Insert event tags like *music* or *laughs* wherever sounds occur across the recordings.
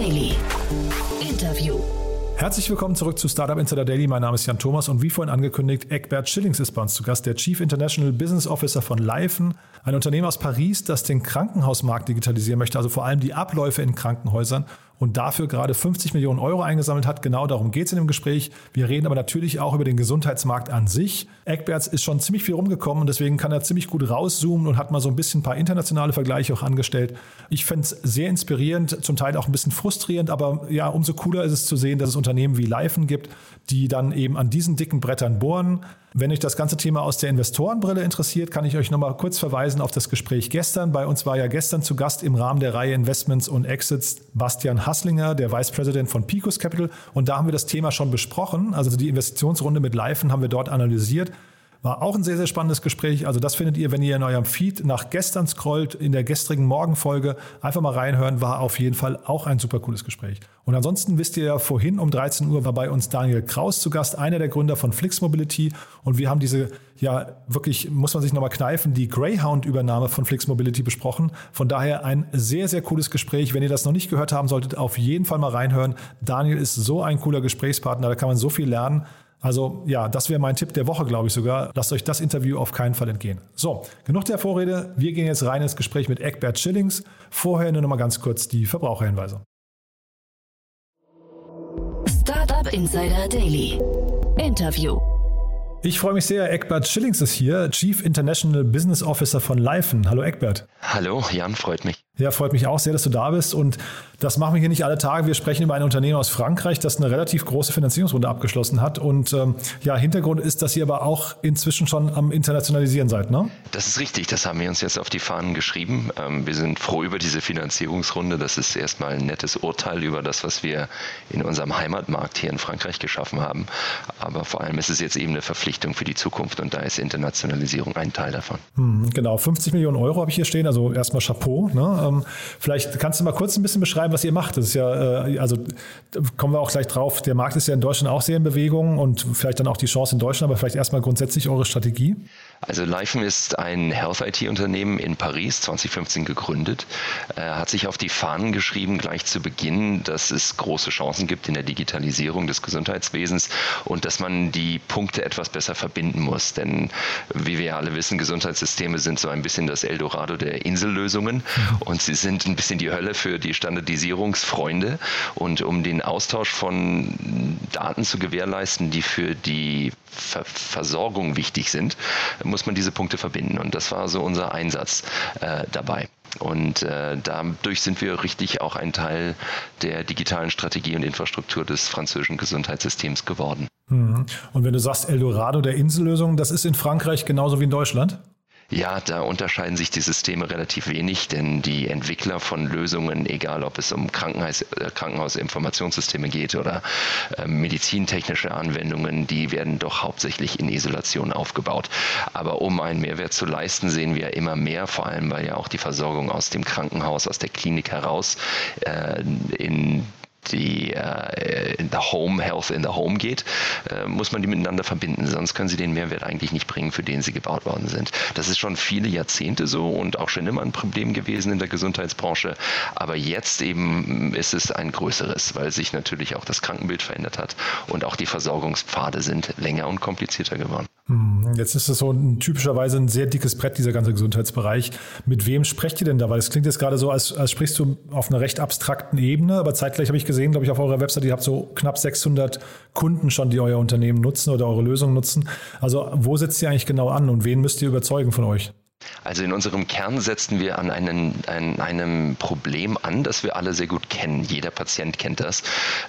Daily. Interview. Herzlich willkommen zurück zu Startup Insider Daily. Mein Name ist Jan Thomas und wie vorhin angekündigt, Eckbert Schillings ist bei uns zu Gast, der Chief International Business Officer von Leifen, ein Unternehmen aus Paris, das den Krankenhausmarkt digitalisieren möchte, also vor allem die Abläufe in Krankenhäusern und dafür gerade 50 Millionen Euro eingesammelt hat. Genau darum geht es in dem Gespräch. Wir reden aber natürlich auch über den Gesundheitsmarkt an sich. Eckberts ist schon ziemlich viel rumgekommen und deswegen kann er ziemlich gut rauszoomen und hat mal so ein bisschen ein paar internationale Vergleiche auch angestellt. Ich fände es sehr inspirierend, zum Teil auch ein bisschen frustrierend, aber ja, umso cooler ist es zu sehen, dass es Unternehmen wie Leifen gibt, die dann eben an diesen dicken Brettern bohren. Wenn euch das ganze Thema aus der Investorenbrille interessiert, kann ich euch nochmal kurz verweisen auf das Gespräch gestern. Bei uns war ja gestern zu Gast im Rahmen der Reihe Investments und Exits Bastian Hasslinger, der Vice President von Picos Capital. Und da haben wir das Thema schon besprochen. Also die Investitionsrunde mit Leifen haben wir dort analysiert. War auch ein sehr, sehr spannendes Gespräch. Also das findet ihr, wenn ihr in eurem Feed nach gestern scrollt, in der gestrigen Morgenfolge. Einfach mal reinhören, war auf jeden Fall auch ein super cooles Gespräch. Und ansonsten wisst ihr ja, vorhin um 13 Uhr war bei uns Daniel Kraus zu Gast, einer der Gründer von Flix Mobility. Und wir haben diese, ja, wirklich, muss man sich nochmal kneifen, die Greyhound-Übernahme von Flix Mobility besprochen. Von daher ein sehr, sehr cooles Gespräch. Wenn ihr das noch nicht gehört haben solltet, auf jeden Fall mal reinhören. Daniel ist so ein cooler Gesprächspartner, da kann man so viel lernen. Also ja, das wäre mein Tipp der Woche, glaube ich sogar. Lasst euch das Interview auf keinen Fall entgehen. So, genug der Vorrede. Wir gehen jetzt rein ins Gespräch mit Eckbert Schillings. Vorher nur noch mal ganz kurz die Verbraucherhinweise. Startup Insider Daily. Interview. Ich freue mich sehr. Eckbert Schillings ist hier, Chief International Business Officer von Leifen. Hallo Eckbert. Hallo, Jan, freut mich. Ja, freut mich auch sehr, dass du da bist. Und das machen wir hier nicht alle Tage. Wir sprechen über ein Unternehmen aus Frankreich, das eine relativ große Finanzierungsrunde abgeschlossen hat. Und ähm, ja, Hintergrund ist, dass ihr aber auch inzwischen schon am Internationalisieren seid, ne? Das ist richtig. Das haben wir uns jetzt auf die Fahnen geschrieben. Ähm, wir sind froh über diese Finanzierungsrunde. Das ist erstmal ein nettes Urteil über das, was wir in unserem Heimatmarkt hier in Frankreich geschaffen haben. Aber vor allem ist es jetzt eben eine Verpflichtung für die Zukunft und da ist Internationalisierung ein Teil davon. Hm, genau, 50 Millionen Euro habe ich hier stehen. Also erstmal Chapeau. Ne? Ähm, vielleicht kannst du mal kurz ein bisschen beschreiben, was ihr macht. Das ist ja, äh, also kommen wir auch gleich drauf. Der Markt ist ja in Deutschland auch sehr in Bewegung und vielleicht dann auch die Chance in Deutschland, aber vielleicht erstmal grundsätzlich eure Strategie. Also Leifen ist ein Health IT-Unternehmen in Paris, 2015 gegründet, äh, hat sich auf die Fahnen geschrieben, gleich zu Beginn, dass es große Chancen gibt in der Digitalisierung des Gesundheitswesens und dass man die Punkte etwas besser verbinden muss. Denn wie wir ja alle wissen, Gesundheitssysteme sind so ein bisschen das Eldorado der Insellösungen und sie sind ein bisschen die Hölle für die Standardisierungsfreunde. Und um den Austausch von Daten zu gewährleisten, die für die Ver Versorgung wichtig sind, muss man diese Punkte verbinden. Und das war so unser Einsatz äh, dabei. Und äh, dadurch sind wir richtig auch ein Teil der digitalen Strategie und Infrastruktur des französischen Gesundheitssystems geworden. Mhm. Und wenn du sagst Eldorado der Insellösung, das ist in Frankreich genauso wie in Deutschland? Ja, da unterscheiden sich die Systeme relativ wenig, denn die Entwickler von Lösungen, egal ob es um Krankenhaus, äh, Krankenhausinformationssysteme geht oder äh, medizintechnische Anwendungen, die werden doch hauptsächlich in Isolation aufgebaut. Aber um einen Mehrwert zu leisten, sehen wir immer mehr, vor allem weil ja auch die Versorgung aus dem Krankenhaus, aus der Klinik heraus äh, in die äh, in der Home Health in the Home geht, äh, muss man die miteinander verbinden. Sonst können sie den Mehrwert eigentlich nicht bringen, für den sie gebaut worden sind. Das ist schon viele Jahrzehnte so und auch schon immer ein Problem gewesen in der Gesundheitsbranche. Aber jetzt eben ist es ein größeres, weil sich natürlich auch das Krankenbild verändert hat und auch die Versorgungspfade sind länger und komplizierter geworden. Hm, jetzt ist es so ein, typischerweise ein sehr dickes Brett, dieser ganze Gesundheitsbereich. Mit wem sprecht ihr denn da? Weil es klingt jetzt gerade so, als, als sprichst du auf einer recht abstrakten Ebene, aber zeitgleich habe ich gesehen, glaube ich, auf eurer Website, ihr habt so knapp 600 Kunden schon, die euer Unternehmen nutzen oder eure Lösung nutzen. Also wo setzt ihr eigentlich genau an und wen müsst ihr überzeugen von euch? Also in unserem Kern setzen wir an, einen, an einem Problem an, das wir alle sehr gut kennen. Jeder Patient kennt das,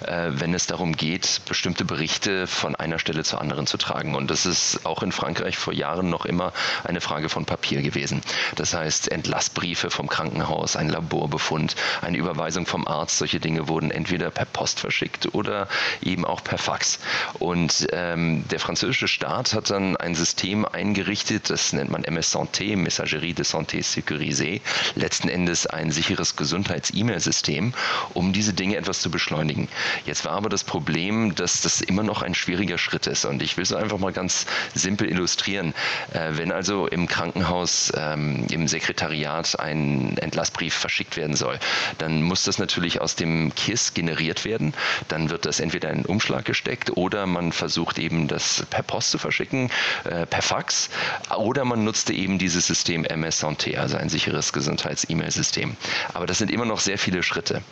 äh, wenn es darum geht, bestimmte Berichte von einer Stelle zur anderen zu tragen. Und das ist auch in Frankreich vor Jahren noch immer eine Frage von Papier gewesen. Das heißt, Entlassbriefe vom Krankenhaus, ein Laborbefund, eine Überweisung vom Arzt, solche Dinge wurden entweder per Post verschickt oder eben auch per Fax. Und ähm, der französische Staat hat dann ein System eingerichtet, das nennt man MS Santé, Messagerie de Santé Sécurisée, letzten Endes ein sicheres Gesundheits-E-Mail-System, um diese Dinge etwas zu beschleunigen. Jetzt war aber das Problem, dass das immer noch ein schwieriger Schritt ist. Und ich will es einfach mal ganz simpel illustrieren. Äh, wenn also im Krankenhaus, ähm, im Sekretariat ein Entlassbrief verschickt werden soll, dann muss das natürlich aus dem KISS generiert werden. Dann wird das entweder in einen Umschlag gesteckt oder man versucht eben das per Post zu verschicken, äh, per Fax. Oder man nutzte eben dieses System MS Santé, also ein sicheres Gesundheits-E-Mail-System. Aber das sind immer noch sehr viele Schritte.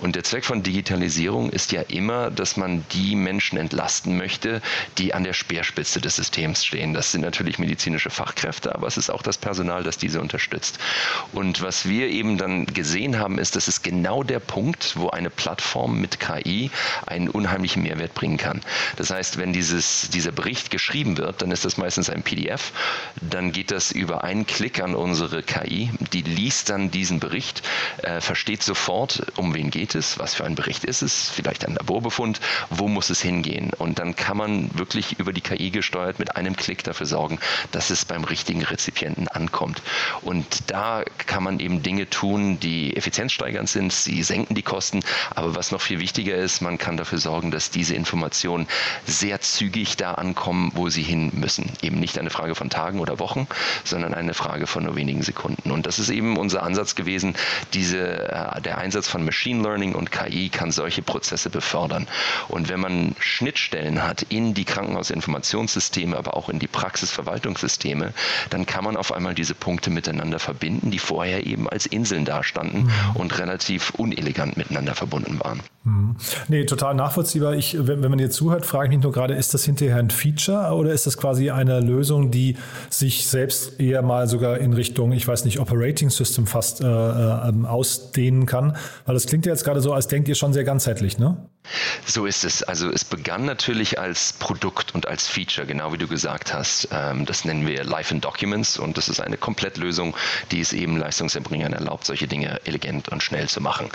Und der Zweck von Digitalisierung ist ja immer, dass man die Menschen entlasten möchte, die an der Speerspitze des Systems stehen. Das sind natürlich medizinische Fachkräfte, aber es ist auch das Personal, das diese unterstützt. Und was wir eben dann gesehen haben, ist, dass es genau der Punkt, wo eine Plattform mit KI einen unheimlichen Mehrwert bringen kann. Das heißt, wenn dieses, dieser Bericht geschrieben wird, dann ist das meistens ein PDF. Dann geht das über einen Klick an unsere KI. Die liest dann diesen Bericht, äh, versteht sofort, um wen geht es, was für ein Bericht ist es, vielleicht ein Laborbefund, wo muss es hingehen. Und dann kann man wirklich über die KI gesteuert mit einem Klick dafür sorgen, dass es beim richtigen Rezipienten ankommt. Und da kann man eben Dinge tun, die effizienzsteigernd sind, sie senken die Kosten, aber was noch viel wichtiger ist, man kann dafür sorgen, dass diese Informationen sehr zügig da ankommen, wo sie hin müssen. Eben nicht eine Frage von Tagen oder Wochen, sondern eine Frage von nur wenigen Sekunden. Und das ist eben unser Ansatz gewesen, diese, äh, der Einsatz von Machine Learning und KI kann solche Prozesse befördern. Und wenn man Schnittstellen hat in die Krankenhausinformationssysteme, aber auch in die Praxisverwaltungssysteme, dann kann man auf einmal diese Punkte miteinander verbinden, die vorher eben als Inseln dastanden mhm. und relativ unelegant miteinander verbunden waren. Mhm. Nee, total nachvollziehbar. Ich, wenn, wenn man dir zuhört, frage ich mich nur gerade, ist das hinterher ein Feature oder ist das quasi eine Lösung, die sich selbst eher mal sogar in Richtung, ich weiß nicht, Operating System fast äh, äh, ausdehnen kann? Weil das klingt ja jetzt gerade so, als denkt ihr schon sehr ganzheitlich, ne? So ist es. Also es begann natürlich als Produkt und als Feature, genau wie du gesagt hast. Ähm, das nennen wir Life in Documents und das ist eine Komplettlösung, die es eben Leistungserbringern erlaubt, solche Dinge elegant und schnell zu machen.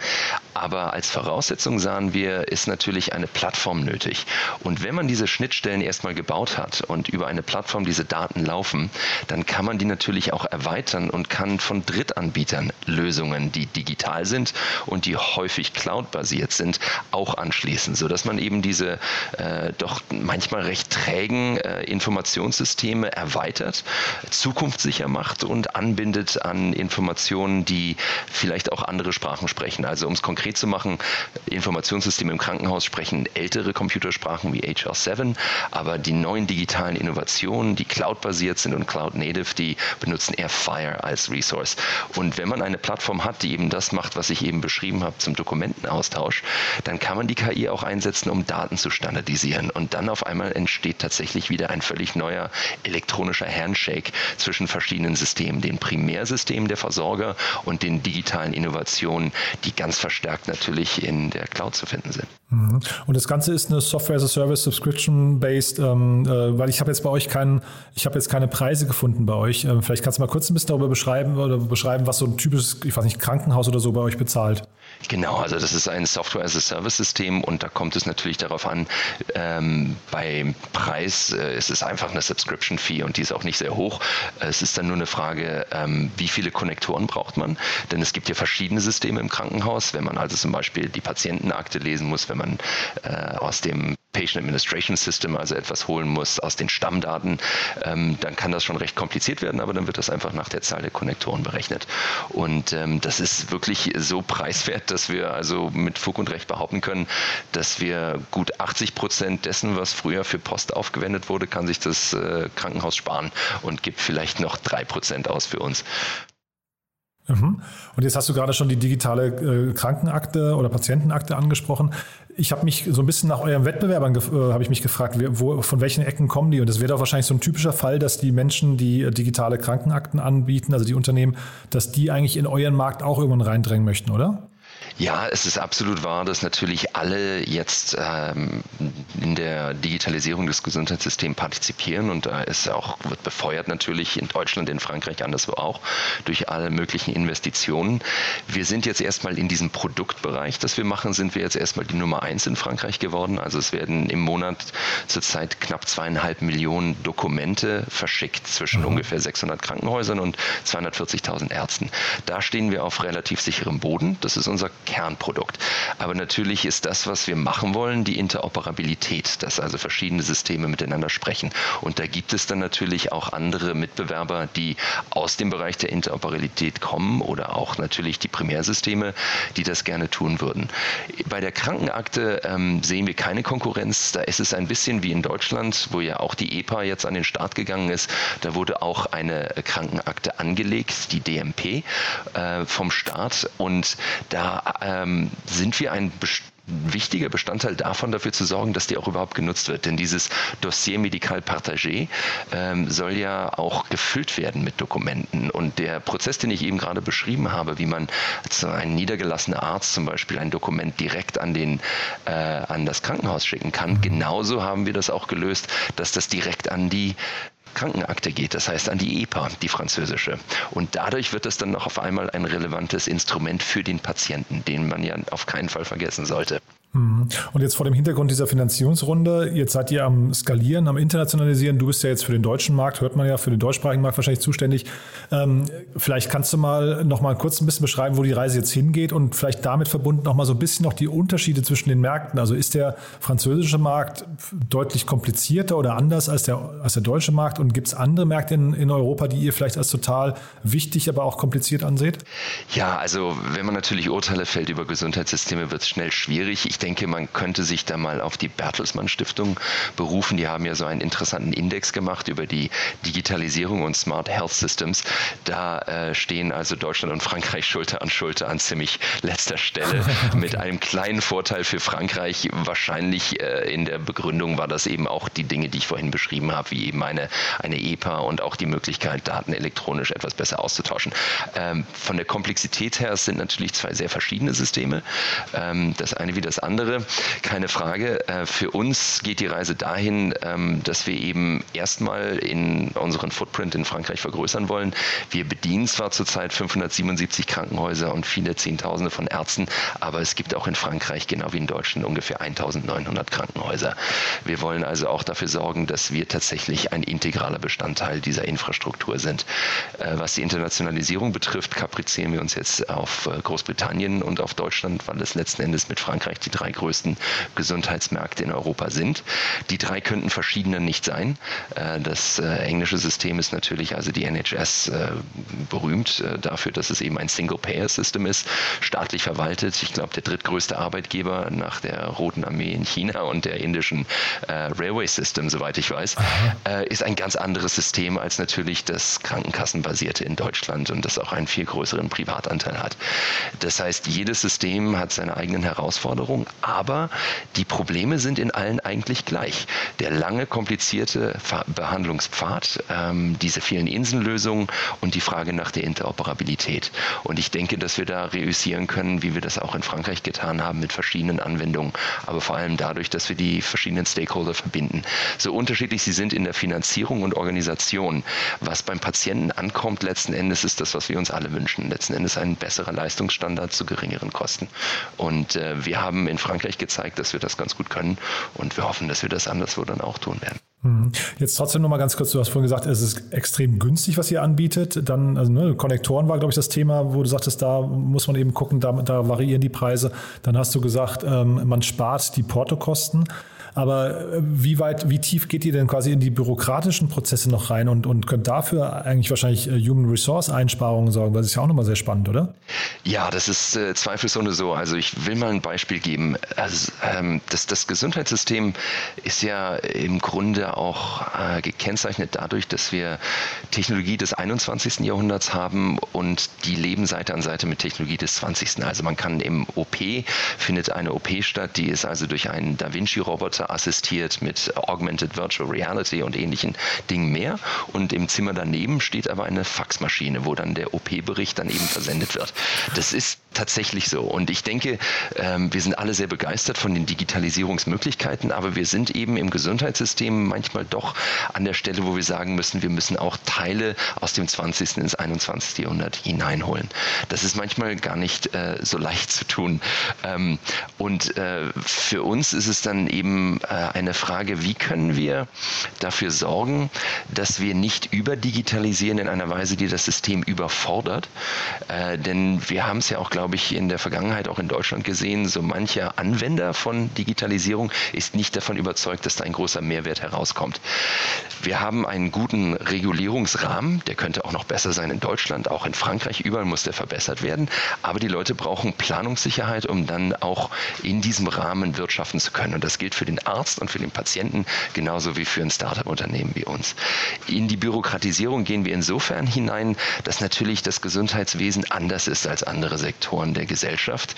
Aber als Voraussetzung sahen wir, ist natürlich eine Plattform nötig. Und wenn man diese Schnittstellen erstmal gebaut hat und über eine Plattform diese Daten laufen, dann kann man die natürlich auch erweitern und kann von Drittanbietern Lösungen, die digital sind und die häufig cloud-basiert sind, auch anschließen anschließen, sodass man eben diese äh, doch manchmal recht trägen äh, Informationssysteme erweitert, zukunftssicher macht und anbindet an Informationen, die vielleicht auch andere Sprachen sprechen. Also um es konkret zu machen, Informationssysteme im Krankenhaus sprechen ältere Computersprachen wie HL7, aber die neuen digitalen Innovationen, die cloud-basiert sind und cloud-native, die benutzen eher Fire als Resource. Und wenn man eine Plattform hat, die eben das macht, was ich eben beschrieben habe zum Dokumentenaustausch, dann kann man die KI auch einsetzen, um Daten zu standardisieren. Und dann auf einmal entsteht tatsächlich wieder ein völlig neuer elektronischer Handshake zwischen verschiedenen Systemen, dem Primärsystem der Versorger und den digitalen Innovationen, die ganz verstärkt natürlich in der Cloud zu finden sind. Mhm. Und das Ganze ist eine Software as a Service Subscription based, ähm, äh, weil ich habe jetzt bei euch keinen, ich habe jetzt keine Preise gefunden bei euch. Ähm, vielleicht kannst du mal kurz ein bisschen darüber beschreiben oder beschreiben, was so ein typisches, ich weiß nicht, Krankenhaus oder so bei euch bezahlt. Genau, also das ist ein Software as a Service System und da kommt es natürlich darauf an, ähm, beim Preis äh, ist es einfach eine Subscription Fee und die ist auch nicht sehr hoch. Es ist dann nur eine Frage, ähm, wie viele Konnektoren braucht man, denn es gibt ja verschiedene Systeme im Krankenhaus, wenn man also zum Beispiel die Patientenakte lesen muss, wenn man äh, aus dem Patient Administration System, also etwas holen muss aus den Stammdaten, ähm, dann kann das schon recht kompliziert werden, aber dann wird das einfach nach der Zahl der Konnektoren berechnet. Und ähm, das ist wirklich so preiswert, dass wir also mit Fug und Recht behaupten können, dass wir gut 80 Prozent dessen, was früher für Post aufgewendet wurde, kann sich das äh, Krankenhaus sparen und gibt vielleicht noch drei Prozent aus für uns. Mhm. Und jetzt hast du gerade schon die digitale äh, Krankenakte oder Patientenakte angesprochen. Ich habe mich so ein bisschen nach euren Wettbewerbern äh, habe ich mich gefragt, wo, von welchen Ecken kommen die? Und das wäre doch wahrscheinlich so ein typischer Fall, dass die Menschen, die äh, digitale Krankenakten anbieten, also die Unternehmen, dass die eigentlich in euren Markt auch irgendwann reindrängen möchten, oder? Ja, es ist absolut wahr, dass natürlich alle jetzt ähm, in der Digitalisierung des Gesundheitssystems partizipieren und da ist auch, wird befeuert natürlich in Deutschland, in Frankreich, anderswo auch, durch alle möglichen Investitionen. Wir sind jetzt erstmal in diesem Produktbereich, das wir machen, sind wir jetzt erstmal die Nummer eins in Frankreich geworden. Also es werden im Monat zurzeit knapp zweieinhalb Millionen Dokumente verschickt zwischen mhm. ungefähr 600 Krankenhäusern und 240.000 Ärzten. Da stehen wir auf relativ sicherem Boden. Das ist unser Kernprodukt. Aber natürlich ist das, was wir machen wollen, die Interoperabilität, dass also verschiedene Systeme miteinander sprechen. Und da gibt es dann natürlich auch andere Mitbewerber, die aus dem Bereich der Interoperabilität kommen oder auch natürlich die Primärsysteme, die das gerne tun würden. Bei der Krankenakte ähm, sehen wir keine Konkurrenz. Da ist es ein bisschen wie in Deutschland, wo ja auch die EPA jetzt an den Start gegangen ist. Da wurde auch eine Krankenakte angelegt, die DMP äh, vom Staat. Und da ähm, sind wir ein wichtiger Bestandteil davon, dafür zu sorgen, dass die auch überhaupt genutzt wird. Denn dieses Dossier Medical Partagé ähm, soll ja auch gefüllt werden mit Dokumenten. Und der Prozess, den ich eben gerade beschrieben habe, wie man als ein niedergelassener Arzt zum Beispiel ein Dokument direkt an, den, äh, an das Krankenhaus schicken kann, mhm. genauso haben wir das auch gelöst, dass das direkt an die Krankenakte geht, das heißt an die EPA, die französische. Und dadurch wird es dann noch auf einmal ein relevantes Instrument für den Patienten, den man ja auf keinen Fall vergessen sollte. Mhm. Und jetzt vor dem Hintergrund dieser Finanzierungsrunde, jetzt seid ihr am Skalieren, am Internationalisieren. Du bist ja jetzt für den deutschen Markt, hört man ja, für den deutschsprachigen Markt wahrscheinlich zuständig. Ähm, vielleicht kannst du mal noch mal kurz ein bisschen beschreiben, wo die Reise jetzt hingeht und vielleicht damit verbunden noch mal so ein bisschen noch die Unterschiede zwischen den Märkten. Also ist der französische Markt deutlich komplizierter oder anders als der, als der deutsche Markt? Und gibt es andere Märkte in, in Europa, die ihr vielleicht als total wichtig, aber auch kompliziert anseht? Ja, also wenn man natürlich Urteile fällt über Gesundheitssysteme, wird es schnell schwierig. Ich denke, man könnte sich da mal auf die Bertelsmann Stiftung berufen. Die haben ja so einen interessanten Index gemacht über die Digitalisierung und Smart Health Systems. Da äh, stehen also Deutschland und Frankreich Schulter an Schulter an ziemlich letzter Stelle *laughs* okay. mit einem kleinen Vorteil für Frankreich. Wahrscheinlich äh, in der Begründung war das eben auch die Dinge, die ich vorhin beschrieben habe, wie eben eine, eine EPA und auch die Möglichkeit, Daten elektronisch etwas besser auszutauschen. Ähm, von der Komplexität her sind natürlich zwei sehr verschiedene Systeme. Ähm, das eine wie das andere andere, keine Frage. Äh, für uns geht die Reise dahin, ähm, dass wir eben erstmal in unseren Footprint in Frankreich vergrößern wollen. Wir bedienen zwar zurzeit 577 Krankenhäuser und viele Zehntausende von Ärzten, aber es gibt auch in Frankreich, genau wie in Deutschland, ungefähr 1900 Krankenhäuser. Wir wollen also auch dafür sorgen, dass wir tatsächlich ein integraler Bestandteil dieser Infrastruktur sind. Äh, was die Internationalisierung betrifft, kaprizieren wir uns jetzt auf äh, Großbritannien und auf Deutschland, weil es letzten Endes mit Frankreich die drei drei größten Gesundheitsmärkte in Europa sind. Die drei könnten verschiedener nicht sein. Äh, das äh, englische System ist natürlich, also die NHS, äh, berühmt dafür, dass es eben ein Single-Payer-System ist, staatlich verwaltet. Ich glaube, der drittgrößte Arbeitgeber nach der Roten Armee in China und der indischen Railway System, soweit ich weiß, ist ein ganz anderes System als natürlich das Krankenkassenbasierte in Deutschland und das auch einen viel größeren Privatanteil hat. Das heißt, jedes System hat seine eigenen Herausforderungen, aber die Probleme sind in allen eigentlich gleich. Der lange, komplizierte Behandlungspfad, ähm, diese vielen Insellösungen und die Frage nach der Interoperabilität. Und ich denke, dass wir da reüssieren können, wie wir das auch in Frankreich getan haben mit verschiedenen Anwendungen, aber vor allem dadurch, dass wir die verschiedenen Stakeholder verbinden. So unterschiedlich sie sind in der Finanzierung und Organisation, was beim Patienten ankommt, letzten Endes ist das, was wir uns alle wünschen. Letzten Endes ein besserer Leistungsstandard zu geringeren Kosten. Und äh, wir haben in Frankreich gezeigt, dass wir das ganz gut können und wir hoffen, dass wir das anderswo dann auch tun werden. Mhm. Jetzt trotzdem noch mal ganz kurz, du hast vorhin gesagt, es ist extrem günstig, was ihr anbietet. Dann, also ne, Konnektoren war, glaube ich, das Thema, wo du sagtest, da muss man eben gucken, da, da variieren die Preise. Dann hast du gesagt, ähm, man spart die Portokosten. Aber äh, wie weit, wie tief geht ihr denn quasi in die bürokratischen Prozesse noch rein und, und könnt dafür eigentlich wahrscheinlich äh, Human Resource Einsparungen sorgen? Das ist ja auch nochmal sehr spannend, oder? Ja, das ist äh, zweifelsohne so. Also ich will mal ein Beispiel geben. Also, ähm, das, das Gesundheitssystem ist ja im Grunde auch äh, gekennzeichnet dadurch, dass wir Technologie des 21. Jahrhunderts haben und die leben Seite an Seite mit Technologie des 20. Also man kann im OP findet eine OP statt, die ist also durch einen Da Vinci-Roboter assistiert mit Augmented Virtual Reality und ähnlichen Dingen mehr. Und im Zimmer daneben steht aber eine Faxmaschine, wo dann der OP-Bericht dann eben versendet wird. Das ist tatsächlich so. Und ich denke, ähm, wir sind alle sehr begeistert von den Digitalisierungsmöglichkeiten, aber wir sind eben im Gesundheitssystem manchmal doch an der Stelle, wo wir sagen müssen, wir müssen auch Teile aus dem 20. ins 21. Jahrhundert hineinholen. Das ist manchmal gar nicht äh, so leicht zu tun. Ähm, und äh, für uns ist es dann eben äh, eine Frage, wie können wir dafür sorgen, dass wir nicht überdigitalisieren in einer Weise, die das System überfordert. Äh, denn wir haben es ja auch, glaube glaube ich, in der Vergangenheit auch in Deutschland gesehen, so mancher Anwender von Digitalisierung ist nicht davon überzeugt, dass da ein großer Mehrwert herauskommt. Wir haben einen guten Regulierungsrahmen, der könnte auch noch besser sein in Deutschland, auch in Frankreich, überall muss der verbessert werden. Aber die Leute brauchen Planungssicherheit, um dann auch in diesem Rahmen wirtschaften zu können. Und das gilt für den Arzt und für den Patienten genauso wie für ein Startup-Unternehmen wie uns. In die Bürokratisierung gehen wir insofern hinein, dass natürlich das Gesundheitswesen anders ist als andere Sektoren. Sektoren der Gesellschaft.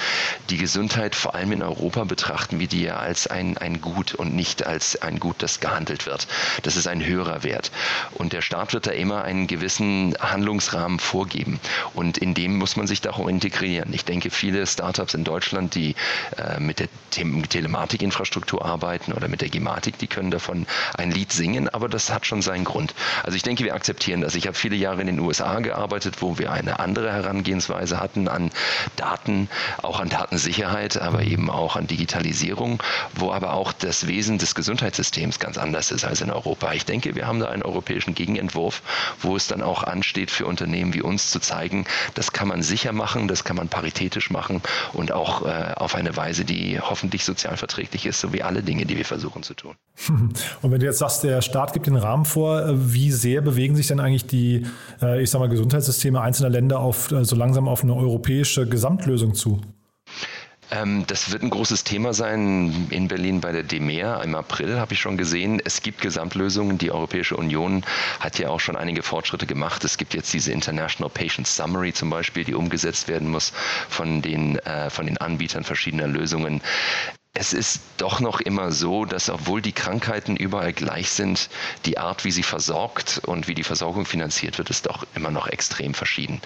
Die Gesundheit, vor allem in Europa, betrachten wir die ja als ein, ein Gut und nicht als ein Gut, das gehandelt wird. Das ist ein höherer Wert. Und der Staat wird da immer einen gewissen Handlungsrahmen vorgeben. Und in dem muss man sich da integrieren. Ich denke, viele Startups in Deutschland, die äh, mit der Telematikinfrastruktur arbeiten oder mit der Gematik, die können davon ein Lied singen, aber das hat schon seinen Grund. Also ich denke, wir akzeptieren das. Ich habe viele Jahre in den USA gearbeitet, wo wir eine andere Herangehensweise hatten an Daten, auch an Datensicherheit, aber eben auch an Digitalisierung, wo aber auch das Wesen des Gesundheitssystems ganz anders ist als in Europa. Ich denke, wir haben da einen europäischen Gegenentwurf, wo es dann auch ansteht für Unternehmen wie uns zu zeigen, das kann man sicher machen, das kann man paritätisch machen und auch äh, auf eine Weise, die hoffentlich sozial verträglich ist, so wie alle Dinge, die wir versuchen zu tun. *laughs* Und wenn du jetzt sagst, der Staat gibt den Rahmen vor, äh, wie sehr bewegen sich denn eigentlich die, äh, ich sag mal, Gesundheitssysteme einzelner Länder auf äh, so langsam auf eine europäische Gesamtlösung zu? Ähm, das wird ein großes Thema sein in Berlin bei der DEMER im April, habe ich schon gesehen. Es gibt Gesamtlösungen. Die Europäische Union hat ja auch schon einige Fortschritte gemacht. Es gibt jetzt diese International Patient Summary zum Beispiel, die umgesetzt werden muss von den, äh, von den Anbietern verschiedener Lösungen es ist doch noch immer so, dass obwohl die Krankheiten überall gleich sind, die Art, wie sie versorgt und wie die Versorgung finanziert wird, ist doch immer noch extrem verschieden.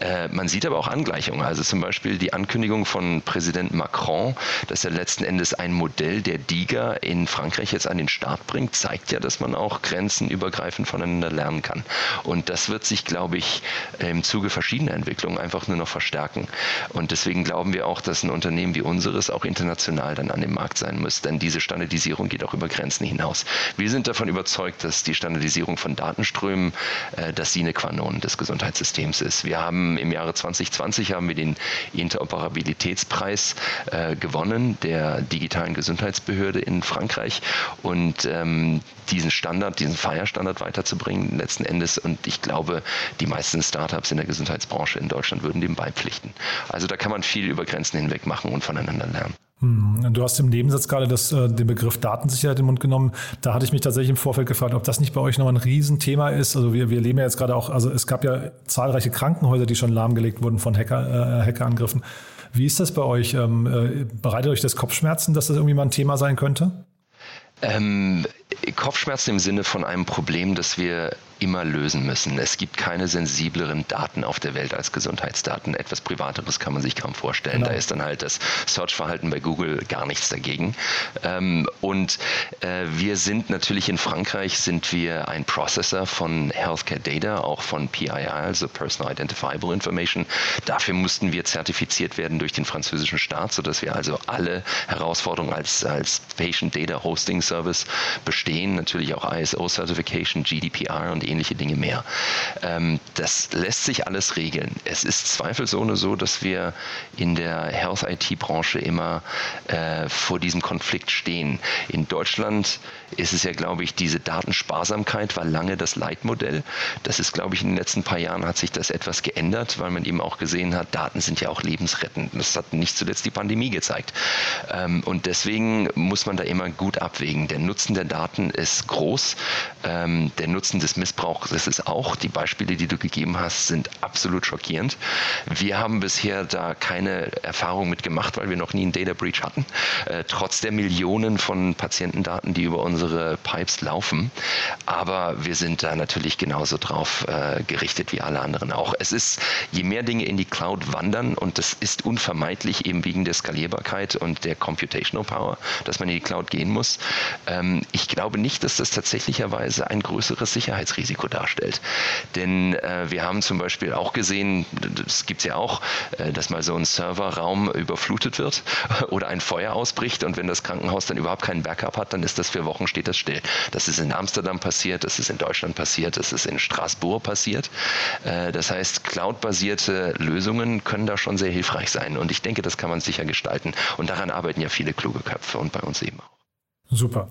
Äh, man sieht aber auch Angleichungen. Also zum Beispiel die Ankündigung von Präsident Macron, dass er letzten Endes ein Modell der DIGA in Frankreich jetzt an den Start bringt, zeigt ja, dass man auch grenzenübergreifend voneinander lernen kann. Und das wird sich, glaube ich, im Zuge verschiedener Entwicklungen einfach nur noch verstärken. Und deswegen glauben wir auch, dass ein Unternehmen wie unseres auch international dann an dem Markt sein muss. Denn diese Standardisierung geht auch über Grenzen hinaus. Wir sind davon überzeugt, dass die Standardisierung von Datenströmen äh, das Sine qua non des Gesundheitssystems ist. Wir haben im Jahre 2020 haben wir den Interoperabilitätspreis äh, gewonnen der digitalen Gesundheitsbehörde in Frankreich und ähm, diesen Standard, diesen Feierstandard weiterzubringen letzten Endes. Und ich glaube, die meisten Startups in der Gesundheitsbranche in Deutschland würden dem beipflichten. Also da kann man viel über Grenzen hinweg machen und voneinander lernen. Hm, du hast im Nebensatz gerade das, äh, den Begriff Datensicherheit im Mund genommen. Da hatte ich mich tatsächlich im Vorfeld gefragt, ob das nicht bei euch noch ein Riesenthema ist. Also wir, wir leben ja jetzt gerade auch, also es gab ja zahlreiche Krankenhäuser, die schon lahmgelegt wurden von Hacker, äh, Hackerangriffen. Wie ist das bei euch? Ähm, äh, bereitet euch das Kopfschmerzen, dass das irgendwie mal ein Thema sein könnte? Ähm, Kopfschmerzen im Sinne von einem Problem, das wir immer lösen müssen. Es gibt keine sensibleren Daten auf der Welt als Gesundheitsdaten. Etwas Privateres kann man sich kaum vorstellen. Genau. Da ist dann halt das Search-Verhalten bei Google gar nichts dagegen. Ähm, und äh, wir sind natürlich in Frankreich sind wir ein Processor von Healthcare Data, auch von PII, also Personal Identifiable Information. Dafür mussten wir zertifiziert werden durch den französischen Staat, sodass wir also alle Herausforderungen als, als Patient Data Hosting Service bestehen. Natürlich auch ISO Certification, GDPR und ähnliche Dinge mehr. Ähm, das lässt sich alles regeln. Es ist zweifelsohne so, dass wir in der Health IT Branche immer äh, vor diesem Konflikt stehen. In Deutschland ist es ja, glaube ich, diese Datensparsamkeit war lange das Leitmodell. Das ist, glaube ich, in den letzten paar Jahren hat sich das etwas geändert, weil man eben auch gesehen hat, Daten sind ja auch lebensrettend. Das hat nicht zuletzt die Pandemie gezeigt. Ähm, und deswegen muss man da immer gut abwägen. Der Nutzen der Daten ist groß. Ähm, der Nutzen des Missbrauchs es es auch. Die Beispiele, die du gegeben hast, sind absolut schockierend. Wir haben bisher da keine Erfahrung mit gemacht, weil wir noch nie einen Data Breach hatten. Äh, trotz der Millionen von Patientendaten, die über unsere Pipes laufen. Aber wir sind da natürlich genauso drauf äh, gerichtet wie alle anderen auch. Es ist, je mehr Dinge in die Cloud wandern, und das ist unvermeidlich eben wegen der Skalierbarkeit und der Computational Power, dass man in die Cloud gehen muss. Ähm, ich glaube nicht, dass das tatsächlicherweise ein größeres Sicherheitsrisiko darstellt. Denn äh, wir haben zum Beispiel auch gesehen, das gibt es ja auch, äh, dass mal so ein Serverraum überflutet wird *laughs* oder ein Feuer ausbricht und wenn das Krankenhaus dann überhaupt keinen Backup hat, dann ist das für Wochen steht das still. Das ist in Amsterdam passiert, das ist in Deutschland passiert, das ist in Straßburg passiert. Äh, das heißt, cloud-basierte Lösungen können da schon sehr hilfreich sein und ich denke, das kann man sicher gestalten und daran arbeiten ja viele kluge Köpfe und bei uns eben auch. Super.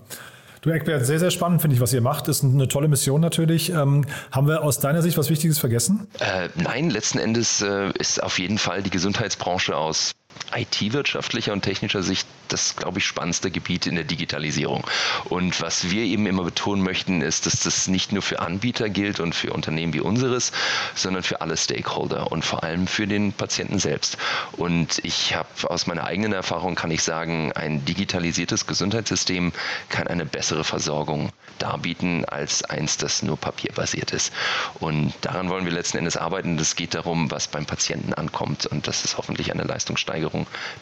Du Eckbert, sehr, sehr spannend finde ich, was ihr macht. Ist eine tolle Mission natürlich. Ähm, haben wir aus deiner Sicht was Wichtiges vergessen? Äh, nein, letzten Endes äh, ist auf jeden Fall die Gesundheitsbranche aus IT-wirtschaftlicher und technischer Sicht das, glaube ich, spannendste Gebiet in der Digitalisierung. Und was wir eben immer betonen möchten, ist, dass das nicht nur für Anbieter gilt und für Unternehmen wie unseres, sondern für alle Stakeholder und vor allem für den Patienten selbst. Und ich habe aus meiner eigenen Erfahrung kann ich sagen, ein digitalisiertes Gesundheitssystem kann eine bessere Versorgung darbieten als eins, das nur papierbasiert ist. Und daran wollen wir letzten Endes arbeiten. Es geht darum, was beim Patienten ankommt. Und das ist hoffentlich eine Leistungssteigerung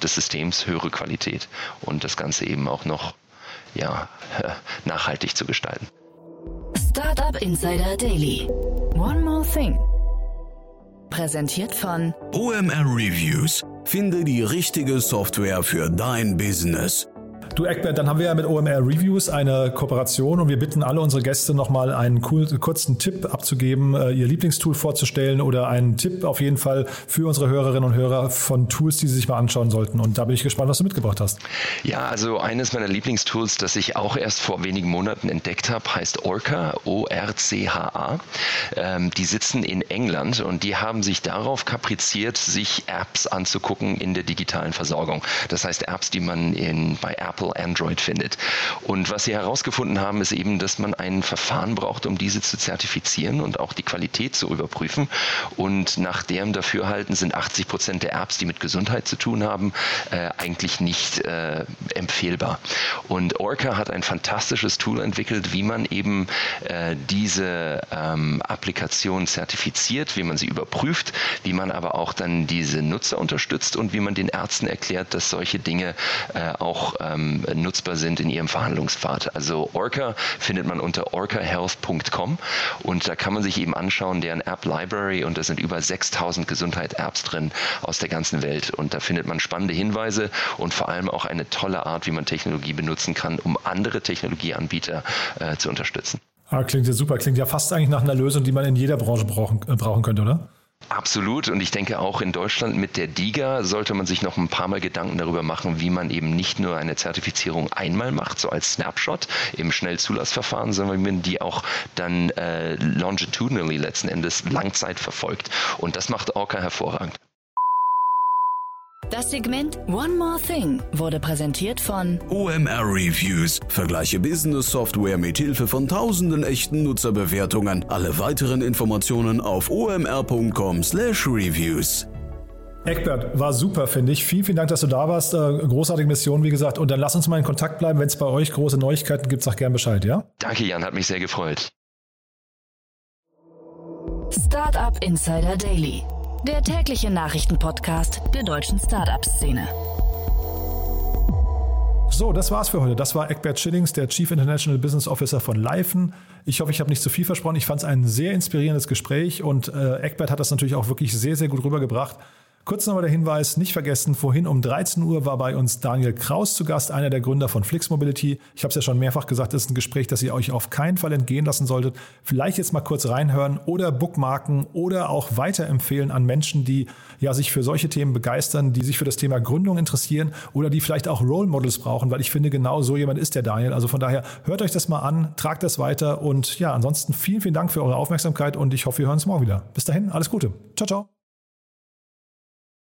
des Systems, höhere Qualität und das Ganze eben auch noch ja, *laughs* nachhaltig zu gestalten. Startup Insider Daily. One more thing. Präsentiert von OMR Reviews. Finde die richtige Software für dein Business. Du Eckbert, dann haben wir ja mit OMR Reviews eine Kooperation und wir bitten alle unsere Gäste nochmal einen kurzen Tipp abzugeben, äh, ihr Lieblingstool vorzustellen oder einen Tipp auf jeden Fall für unsere Hörerinnen und Hörer von Tools, die sie sich mal anschauen sollten. Und da bin ich gespannt, was du mitgebracht hast. Ja, also eines meiner Lieblingstools, das ich auch erst vor wenigen Monaten entdeckt habe, heißt Orca, O-R-C-H-A. Ähm, die sitzen in England und die haben sich darauf kapriziert, sich Apps anzugucken in der digitalen Versorgung. Das heißt Apps, die man in, bei Apple Apple Android findet. Und was sie herausgefunden haben, ist eben, dass man ein Verfahren braucht, um diese zu zertifizieren und auch die Qualität zu überprüfen. Und nach deren Dafürhalten sind 80 Prozent der Apps, die mit Gesundheit zu tun haben, äh, eigentlich nicht äh, empfehlbar. Und Orca hat ein fantastisches Tool entwickelt, wie man eben äh, diese ähm, Applikation zertifiziert, wie man sie überprüft, wie man aber auch dann diese Nutzer unterstützt und wie man den Ärzten erklärt, dass solche Dinge äh, auch ähm, nutzbar sind in ihrem Verhandlungspfad. Also Orca findet man unter orcahealth.com und da kann man sich eben anschauen, deren App Library und da sind über 6000 Gesundheit-Apps drin aus der ganzen Welt und da findet man spannende Hinweise und vor allem auch eine tolle Art, wie man Technologie benutzen kann, um andere Technologieanbieter äh, zu unterstützen. Ah, klingt ja super, klingt ja fast eigentlich nach einer Lösung, die man in jeder Branche brauchen, äh, brauchen könnte, oder? Absolut. Und ich denke auch in Deutschland mit der DIGA sollte man sich noch ein paar Mal Gedanken darüber machen, wie man eben nicht nur eine Zertifizierung einmal macht, so als Snapshot im Schnellzulassverfahren, sondern wie man die auch dann äh, longitudinally letzten Endes Langzeit verfolgt. Und das macht Orca hervorragend. Das Segment One More Thing wurde präsentiert von OMR Reviews. Vergleiche Business Software mit Hilfe von tausenden echten Nutzerbewertungen. Alle weiteren Informationen auf omr.com/reviews. Eckbert, war super, finde ich. Vielen, vielen Dank, dass du da warst. Äh, großartige Mission, wie gesagt. Und dann lass uns mal in Kontakt bleiben. Wenn es bei euch große Neuigkeiten gibt, sag gern Bescheid, ja? Danke, Jan, hat mich sehr gefreut. Startup Insider Daily der tägliche Nachrichtenpodcast der deutschen Startup-Szene. So, das war's für heute. Das war Eckbert Schillings, der Chief International Business Officer von Leifen. Ich hoffe, ich habe nicht zu viel versprochen. Ich fand es ein sehr inspirierendes Gespräch und äh, Eckbert hat das natürlich auch wirklich sehr, sehr gut rübergebracht. Kurz nochmal der Hinweis, nicht vergessen, vorhin um 13 Uhr war bei uns Daniel Kraus zu Gast, einer der Gründer von Flix Mobility. Ich habe es ja schon mehrfach gesagt, das ist ein Gespräch, das ihr euch auf keinen Fall entgehen lassen solltet. Vielleicht jetzt mal kurz reinhören oder bookmarken oder auch weiterempfehlen an Menschen, die ja sich für solche Themen begeistern, die sich für das Thema Gründung interessieren oder die vielleicht auch Role Models brauchen, weil ich finde, genau so jemand ist der Daniel. Also von daher hört euch das mal an, tragt das weiter und ja, ansonsten vielen, vielen Dank für eure Aufmerksamkeit und ich hoffe, wir hören uns morgen wieder. Bis dahin, alles Gute. Ciao, ciao.